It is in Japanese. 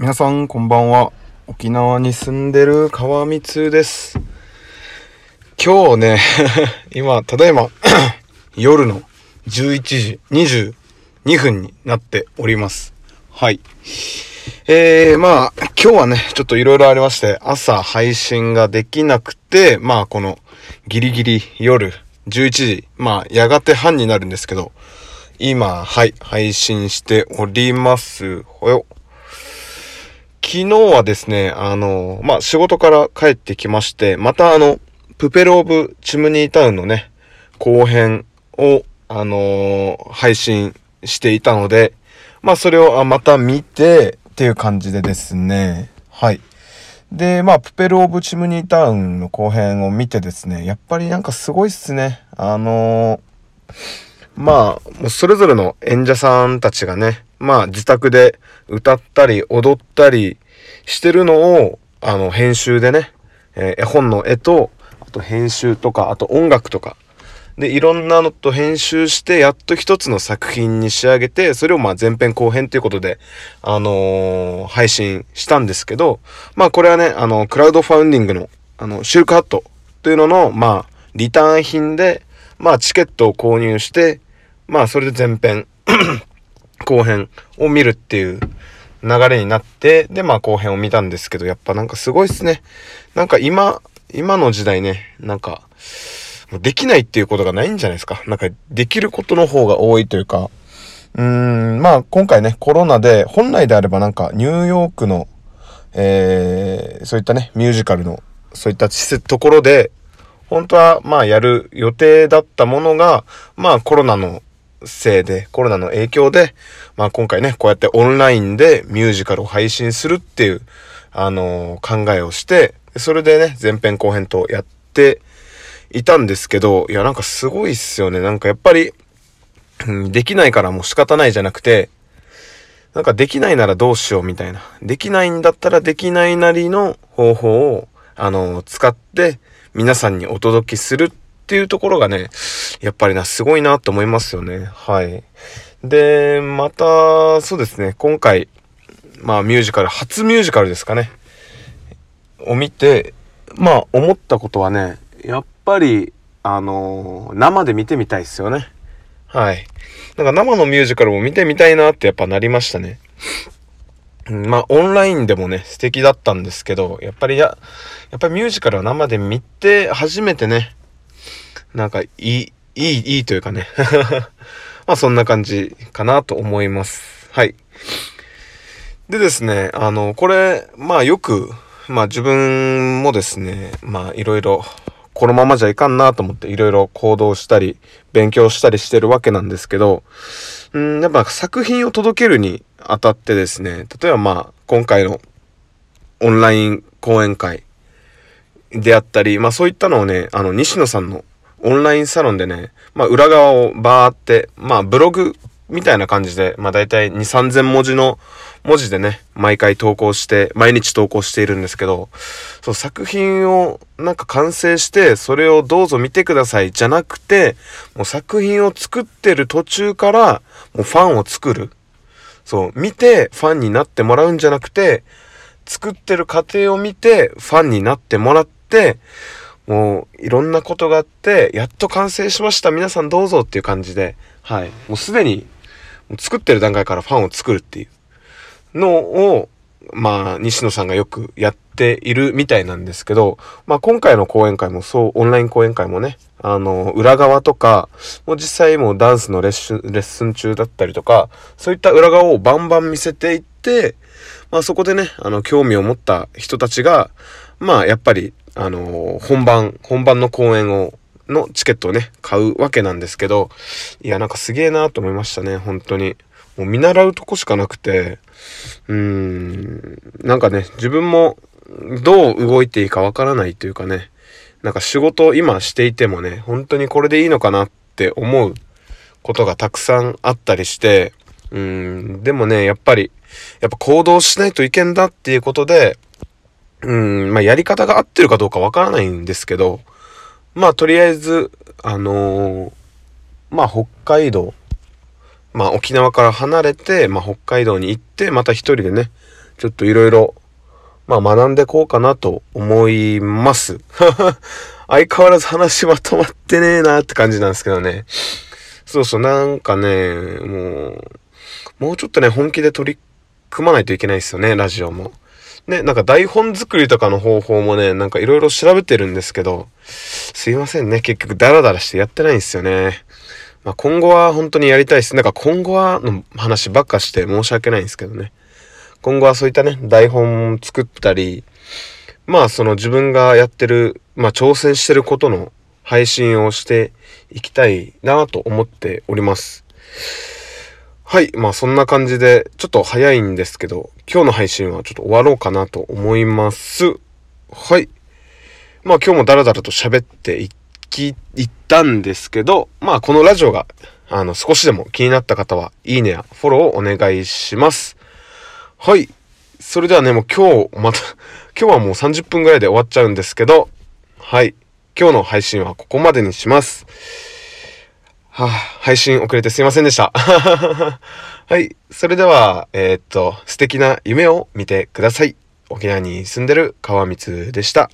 皆さんこんばんは。沖縄に住んでる川光です。今日ね、今、ただいま 夜の11時22分になっております。はい。えー、まあ、今日はね、ちょっと色々ありまして、朝配信ができなくて、まあ、この、ギリギリ夜11時、まあ、やがて半になるんですけど、今、はい、配信しております。ほよ。昨日はですね、あの、まあ、仕事から帰ってきまして、またあの、プペルオブチムニータウンのね、後編を、あのー、配信していたので、まあ、それをまた見てっていう感じでですね、はい。で、まあ、プペルオブチムニータウンの後編を見てですね、やっぱりなんかすごいっすね。あのー、まあ、もうそれぞれの演者さんたちがね、まあ自宅で歌ったり踊ったりしてるのを、あの、編集でね、えー、絵本の絵と、あと編集とか、あと音楽とか、で、いろんなのと編集して、やっと一つの作品に仕上げて、それをまあ前編後編ということで、あのー、配信したんですけど、まあこれはね、あの、クラウドファウンディングの、あの、シルクハットというのの、まあ、リターン品で、まあチケットを購入して、まあそれで前編。後編を見るっていう流れになって、で、まあ後編を見たんですけど、やっぱなんかすごいっすね。なんか今、今の時代ね、なんか、できないっていうことがないんじゃないですか。なんか、できることの方が多いというか、うーん、まあ今回ね、コロナで、本来であればなんか、ニューヨークの、えー、そういったね、ミュージカルの、そういった施設、ところで、本当は、まあやる予定だったものが、まあコロナのせいで、コロナの影響で、まあ今回ね、こうやってオンラインでミュージカルを配信するっていう、あのー、考えをして、それでね、前編後編とやっていたんですけど、いやなんかすごいっすよね。なんかやっぱり、うん、できないからもう仕方ないじゃなくて、なんかできないならどうしようみたいな。できないんだったらできないなりの方法を、あのー、使って皆さんにお届けするってっていうところがね、やっぱりな、すごいなと思いますよね。はい。で、また、そうですね、今回、まあミュージカル、初ミュージカルですかね。を見て、まあ思ったことはね、やっぱり、あのー、生で見てみたいですよね。はい。なんか生のミュージカルも見てみたいなってやっぱなりましたね。まあ、オンラインでもね、素敵だったんですけど、やっぱりや、やっぱりミュージカルは生で見て、初めてね、なんかいい、いい、いいというかね まあそんな感じかなと思います。はい。でですね、あの、これ、まあよく、まあ自分もですね、まあいろいろ、このままじゃいかんなと思っていろいろ行動したり、勉強したりしてるわけなんですけど、うん、やっぱ作品を届けるにあたってですね、例えばまあ今回のオンライン講演会であったり、まあそういったのをね、あの西野さんのオンラインサロンでね、まあ裏側をバーって、まあブログみたいな感じで、まあ大体2、3000文字の文字でね、毎回投稿して、毎日投稿しているんですけど、そう作品をなんか完成して、それをどうぞ見てくださいじゃなくて、もう作品を作ってる途中から、もうファンを作る。そう、見てファンになってもらうんじゃなくて、作ってる過程を見てファンになってもらって、もういろんなことがあって、やっと完成しました。皆さんどうぞっていう感じで、はい。もうすでに作ってる段階からファンを作るっていうのを、まあ、西野さんがよくやっているみたいなんですけど、まあ今回の講演会もそう、オンライン講演会もね、あの、裏側とか、もう実際もうダンスのレッスン、レッスン中だったりとか、そういった裏側をバンバン見せていって、まあそこでね、あの、興味を持った人たちが、まあやっぱりあのー、本番、本番の公演を、のチケットをね、買うわけなんですけど、いや、なんかすげえなと思いましたね、本当に。もう見習うとこしかなくて、うーん、なんかね、自分もどう動いていいかわからないというかね、なんか仕事を今していてもね、本当にこれでいいのかなって思うことがたくさんあったりして、うん、でもね、やっぱり、やっぱ行動しないといけんだっていうことで、うん、まあ、やり方が合ってるかどうかわからないんですけど、まあ、とりあえず、あのー、まあ、北海道、まあ、沖縄から離れて、まあ、北海道に行って、また一人でね、ちょっといろいろ、まあ学んでこうかなと思います。相変わらず話まとまってねえなって感じなんですけどね。そうそう、なんかね、もう、もうちょっとね、本気で取り組まないといけないですよね、ラジオも。ね、なんか台本作りとかの方法もね、なんかいろいろ調べてるんですけど、すいませんね、結局ダラダラしてやってないんですよね。まあ、今後は本当にやりたいです。なんか今後はの話ばっかして申し訳ないんですけどね。今後はそういったね、台本作ったり、まあその自分がやってる、まあ挑戦してることの配信をしていきたいなと思っております。はい。まあそんな感じで、ちょっと早いんですけど、今日の配信はちょっと終わろうかなと思います。はい。まあ今日もダラダラと喋っていき、いったんですけど、まあこのラジオが、あの、少しでも気になった方は、いいねやフォローをお願いします。はい。それではね、もう今日、また 今日はもう30分ぐらいで終わっちゃうんですけど、はい。今日の配信はここまでにします。はあ、配信遅れてすいませんでした。はい。それでは、えー、っと、素敵な夢を見てください。沖縄に住んでる川光でした。